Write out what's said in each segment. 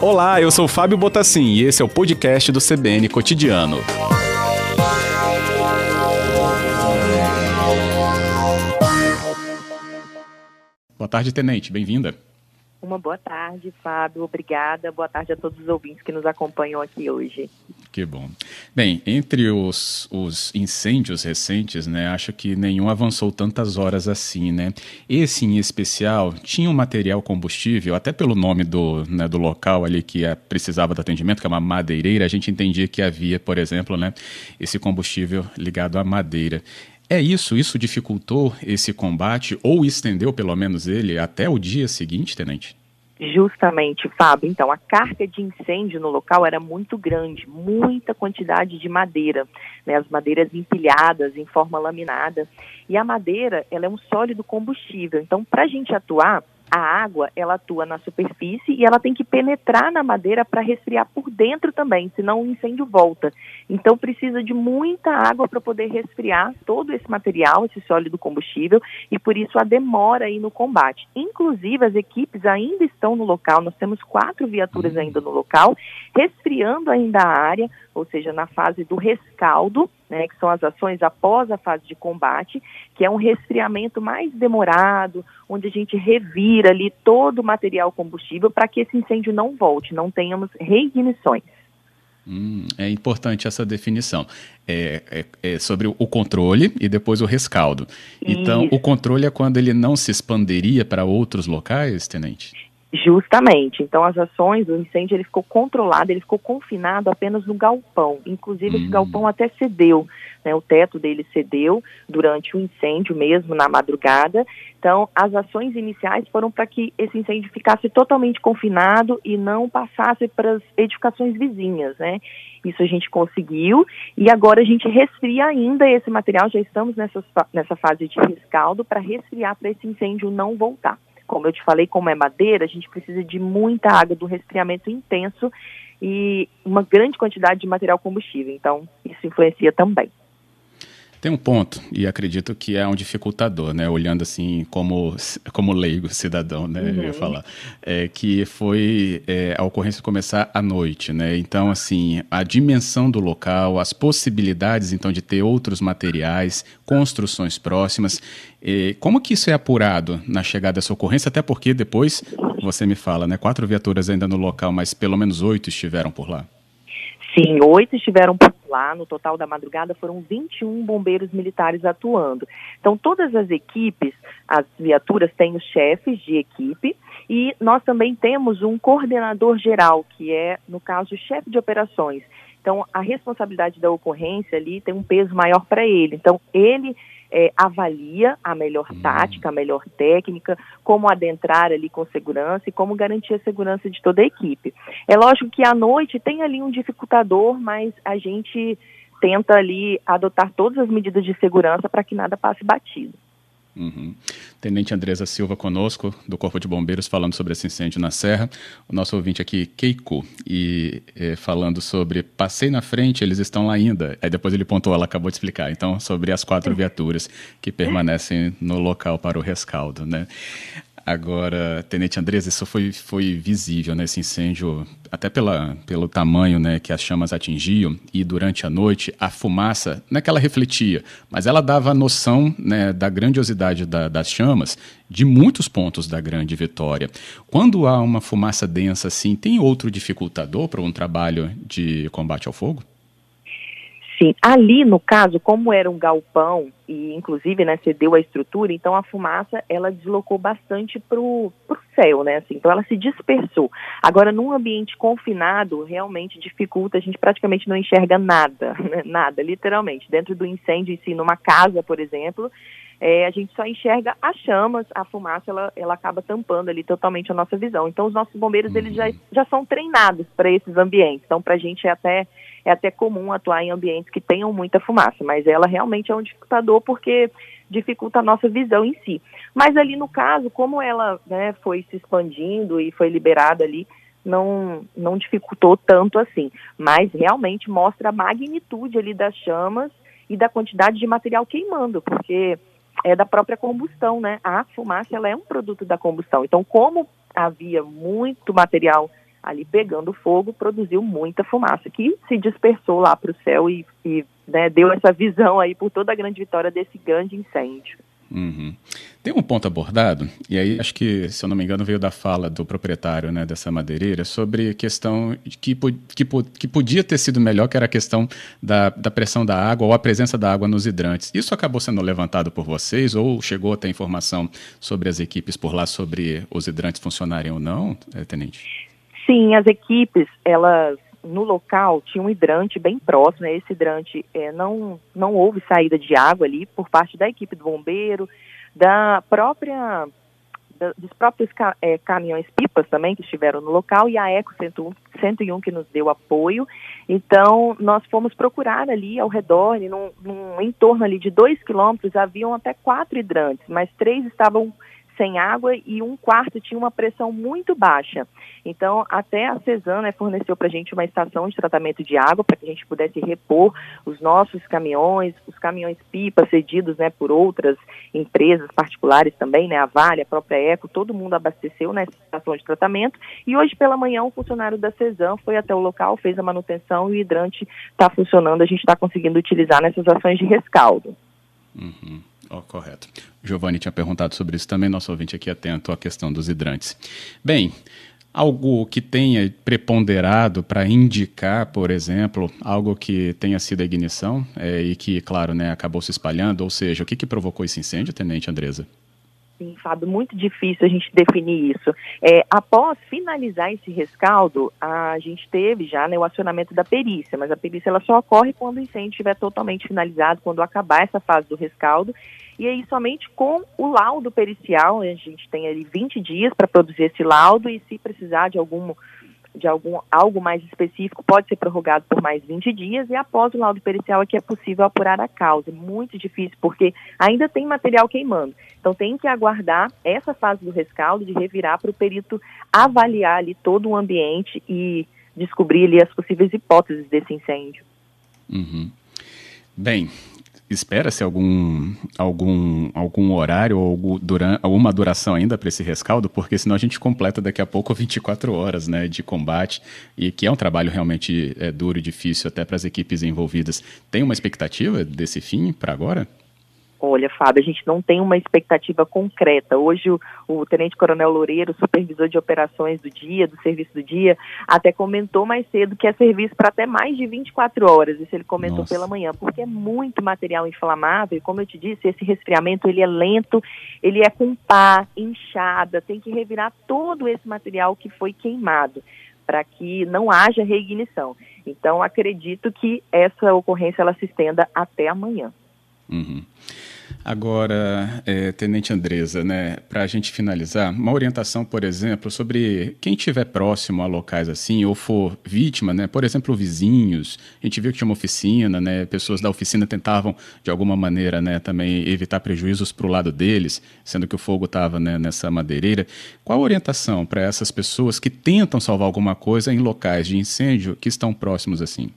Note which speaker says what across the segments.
Speaker 1: Olá, eu sou Fábio Botassin e esse é o podcast do CBN Cotidiano. Boa tarde, Tenente. Bem-vinda.
Speaker 2: Uma boa tarde, Fábio. Obrigada. Boa tarde a todos os ouvintes que nos acompanham aqui hoje.
Speaker 1: Que bom. Bem, entre os, os incêndios recentes, né, acho que nenhum avançou tantas horas assim, né? Esse em especial tinha um material combustível, até pelo nome do, né, do local ali que é, precisava do atendimento, que é uma madeireira, a gente entendia que havia, por exemplo, né, esse combustível ligado à madeira. É isso? Isso dificultou esse combate ou estendeu pelo menos ele até o dia seguinte, tenente?
Speaker 2: Justamente, Fábio. Então, a carga de incêndio no local era muito grande, muita quantidade de madeira, né, as madeiras empilhadas em forma laminada. E a madeira, ela é um sólido combustível. Então, para a gente atuar, a água ela atua na superfície e ela tem que penetrar na madeira para resfriar por dentro também, senão o incêndio volta. Então precisa de muita água para poder resfriar todo esse material, esse sólido combustível, e por isso a demora aí no combate. Inclusive as equipes ainda estão no local, nós temos quatro viaturas ainda no local, resfriando ainda a área, ou seja, na fase do rescaldo, né, que são as ações após a fase de combate, que é um resfriamento mais demorado, onde a gente revira ali todo o material combustível para que esse incêndio não volte, não tenhamos reignições.
Speaker 1: Hum, é importante essa definição. É, é, é, sobre o controle e depois o rescaldo. Então, Isso. o controle é quando ele não se expandiria para outros locais, tenente?
Speaker 2: Justamente. Então, as ações, o incêndio ele ficou controlado, ele ficou confinado apenas no galpão. Inclusive, hum. esse galpão até cedeu, né? O teto dele cedeu durante o incêndio mesmo, na madrugada. Então, as ações iniciais foram para que esse incêndio ficasse totalmente confinado e não passasse para as edificações vizinhas, né? Isso a gente conseguiu e agora a gente resfria ainda esse material, já estamos nessa, nessa fase de rescaldo para resfriar para esse incêndio não voltar como eu te falei, como é madeira, a gente precisa de muita água, do resfriamento intenso e uma grande quantidade de material combustível. Então, isso influencia também.
Speaker 1: Tem um ponto, e acredito que é um dificultador, né? Olhando assim como, como leigo, cidadão, né? Uhum. Eu ia uhum. falar. É, que foi é, a ocorrência começar à noite, né? Então, assim, a dimensão do local, as possibilidades, então, de ter outros materiais, construções próximas. E como que isso é apurado na chegada dessa ocorrência? Até porque depois, você me fala, né? Quatro viaturas ainda no local, mas pelo menos oito estiveram por lá.
Speaker 2: Sim, oito estiveram por lá. No total da madrugada foram 21 bombeiros militares atuando. Então, todas as equipes, as viaturas têm os chefes de equipe e nós também temos um coordenador geral, que é, no caso, o chefe de operações. Então, a responsabilidade da ocorrência ali tem um peso maior para ele. Então, ele é, avalia a melhor uhum. tática, a melhor técnica, como adentrar ali com segurança e como garantir a segurança de toda a equipe. É lógico que à noite tem ali um dificultador, mas a gente tenta ali adotar todas as medidas de segurança para que nada passe batido.
Speaker 1: Uhum. Tenente Andresa Silva conosco, do Corpo de Bombeiros, falando sobre esse incêndio na Serra. O nosso ouvinte aqui, Keiko, e é, falando sobre passei na frente, eles estão lá ainda. Aí depois ele pontuou, ela acabou de explicar. Então, sobre as quatro viaturas que permanecem no local para o rescaldo, né? Agora, Tenente Andrés, isso foi, foi visível né, incêndio, até pela, pelo tamanho né, que as chamas atingiam, e durante a noite a fumaça, não é que ela refletia, mas ela dava a noção né, da grandiosidade da, das chamas de muitos pontos da Grande Vitória. Quando há uma fumaça densa assim, tem outro dificultador para um trabalho de combate ao fogo?
Speaker 2: Sim, ali no caso, como era um galpão e inclusive né, cedeu a estrutura, então a fumaça ela deslocou bastante para o céu, né? Assim, então ela se dispersou. Agora, num ambiente confinado, realmente dificulta, a gente praticamente não enxerga nada, né? nada, literalmente. Dentro do incêndio em si, numa casa, por exemplo, é, a gente só enxerga as chamas, a fumaça ela, ela acaba tampando ali totalmente a nossa visão. Então os nossos bombeiros eles já, já são treinados para esses ambientes. Então para a gente é até é até comum atuar em ambientes que tenham muita fumaça, mas ela realmente é um dificultador porque dificulta a nossa visão em si. Mas ali no caso, como ela né, foi se expandindo e foi liberada ali, não, não dificultou tanto assim. Mas realmente mostra a magnitude ali das chamas e da quantidade de material queimando, porque é da própria combustão, né? A fumaça ela é um produto da combustão. Então, como havia muito material ali pegando fogo, produziu muita fumaça que se dispersou lá para o céu e, e né, deu essa visão aí por toda a grande vitória desse grande incêndio.
Speaker 1: Uhum. Tem um ponto abordado, e aí acho que, se eu não me engano, veio da fala do proprietário né, dessa madeireira sobre a questão que, que, que podia ter sido melhor, que era a questão da, da pressão da água ou a presença da água nos hidrantes. Isso acabou sendo levantado por vocês ou chegou a ter informação sobre as equipes por lá, sobre os hidrantes funcionarem ou não, eh, Tenente?
Speaker 2: Sim, as equipes, elas no local tinha um hidrante bem próximo, né? esse hidrante é, não, não houve saída de água ali por parte da equipe do bombeiro, da própria da, dos próprios ca, é, caminhões pipas também que estiveram no local e a Eco 101, 101 que nos deu apoio. Então nós fomos procurar ali ao redor, num, num entorno ali de dois quilômetros haviam até quatro hidrantes, mas três estavam sem água e um quarto tinha uma pressão muito baixa. Então, até a Cesana né, forneceu para a gente uma estação de tratamento de água para que a gente pudesse repor os nossos caminhões, os caminhões pipa cedidos né, por outras empresas particulares também, né, a Vale, a própria Eco, todo mundo abasteceu nessa estação de tratamento. E hoje pela manhã um funcionário da Cesan foi até o local, fez a manutenção e o hidrante está funcionando, a gente está conseguindo utilizar nessas ações de rescaldo.
Speaker 1: Uhum. Oh, correto. Giovanni tinha perguntado sobre isso também, nosso ouvinte aqui atento à questão dos hidrantes. Bem, algo que tenha preponderado para indicar, por exemplo, algo que tenha sido a ignição é, e que, claro, né, acabou se espalhando, ou seja, o que, que provocou esse incêndio, Tenente Andresa?
Speaker 2: Sim, Fábio, muito difícil a gente definir isso. É, após finalizar esse rescaldo, a gente teve já né, o acionamento da perícia, mas a perícia ela só ocorre quando o incêndio estiver totalmente finalizado, quando acabar essa fase do rescaldo. E aí, somente com o laudo pericial, a gente tem ali 20 dias para produzir esse laudo, e se precisar de algum de algum, algo mais específico pode ser prorrogado por mais 20 dias e após o laudo pericial é que é possível apurar a causa. Muito difícil porque ainda tem material queimando. Então tem que aguardar essa fase do rescaldo de revirar para o perito avaliar ali todo o ambiente e descobrir ali as possíveis hipóteses desse incêndio.
Speaker 1: Uhum. Bem, Espera-se algum, algum, algum horário ou algum, durante, alguma duração ainda para esse rescaldo? Porque senão a gente completa daqui a pouco 24 horas né, de combate, e que é um trabalho realmente é, duro e difícil até para as equipes envolvidas. Tem uma expectativa desse fim para agora?
Speaker 2: Olha, Fábio, a gente não tem uma expectativa concreta. Hoje o, o Tenente Coronel Loureiro, supervisor de operações do dia, do serviço do dia, até comentou mais cedo que é serviço para até mais de 24 horas. Isso ele comentou Nossa. pela manhã, porque é muito material inflamável. E como eu te disse, esse resfriamento ele é lento, ele é com pá, inchada, tem que revirar todo esse material que foi queimado para que não haja reignição. Então, acredito que essa ocorrência ela se estenda até amanhã.
Speaker 1: Uhum. Agora, é, Tenente Andresa, né, para a gente finalizar, uma orientação, por exemplo, sobre quem estiver próximo a locais assim, ou for vítima, né, por exemplo, vizinhos, a gente viu que tinha uma oficina, né, pessoas da oficina tentavam, de alguma maneira, né, também evitar prejuízos para o lado deles, sendo que o fogo estava né, nessa madeireira. Qual a orientação para essas pessoas que tentam salvar alguma coisa em locais de incêndio que estão próximos assim?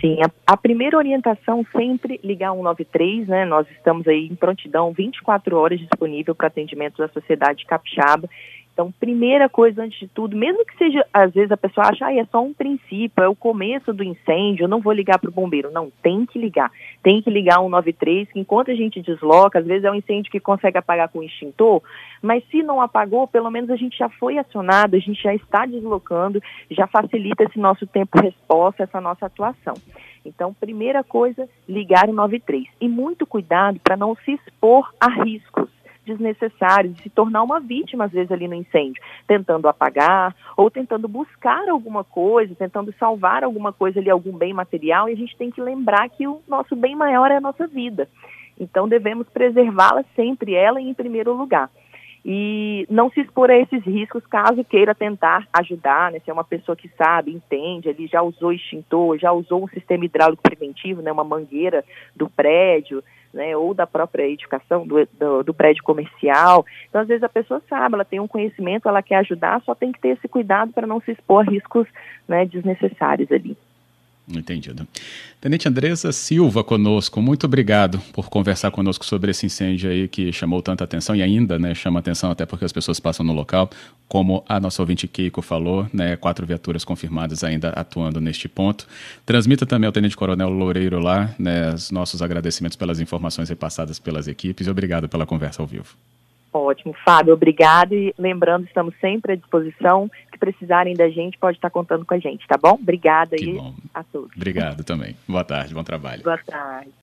Speaker 2: Sim, a, a, primeira orientação sempre ligar 193, né? Nós estamos aí em prontidão 24 horas disponível para atendimento da sociedade capixaba. Então, primeira coisa, antes de tudo, mesmo que seja, às vezes a pessoa acha, ah, é só um princípio, é o começo do incêndio, eu não vou ligar para o bombeiro. Não, tem que ligar. Tem que ligar 193, que enquanto a gente desloca, às vezes é um incêndio que consegue apagar com extintor, mas se não apagou, pelo menos a gente já foi acionado, a gente já está deslocando, já facilita esse nosso tempo-resposta, essa nossa atuação. Então, primeira coisa, ligar o 93. E muito cuidado para não se expor a riscos desnecessários, de se tornar uma vítima, às vezes, ali no incêndio, tentando apagar ou tentando buscar alguma coisa, tentando salvar alguma coisa ali, algum bem material, e a gente tem que lembrar que o nosso bem maior é a nossa vida. Então, devemos preservá-la sempre, ela em primeiro lugar e não se expor a esses riscos caso queira tentar ajudar, né? Se é uma pessoa que sabe, entende, ele já usou extintor, já usou um sistema hidráulico preventivo, né? Uma mangueira do prédio, né, ou da própria edificação do, do, do, prédio comercial. Então, às vezes, a pessoa sabe, ela tem um conhecimento, ela quer ajudar, só tem que ter esse cuidado para não se expor a riscos né, desnecessários ali.
Speaker 1: Entendido. Tenente Andresa Silva conosco, muito obrigado por conversar conosco sobre esse incêndio aí que chamou tanta atenção e ainda né, chama atenção até porque as pessoas passam no local, como a nossa ouvinte Keiko falou, né, quatro viaturas confirmadas ainda atuando neste ponto. Transmita também ao Tenente Coronel Loureiro lá né, os nossos agradecimentos pelas informações repassadas pelas equipes e obrigado pela conversa ao vivo.
Speaker 2: Ótimo, Fábio, obrigado. E lembrando, estamos sempre à disposição. Se precisarem da gente, pode estar contando com a gente, tá bom? Obrigada aí a todos.
Speaker 1: Obrigado também. Boa tarde, bom trabalho.
Speaker 2: Boa tarde.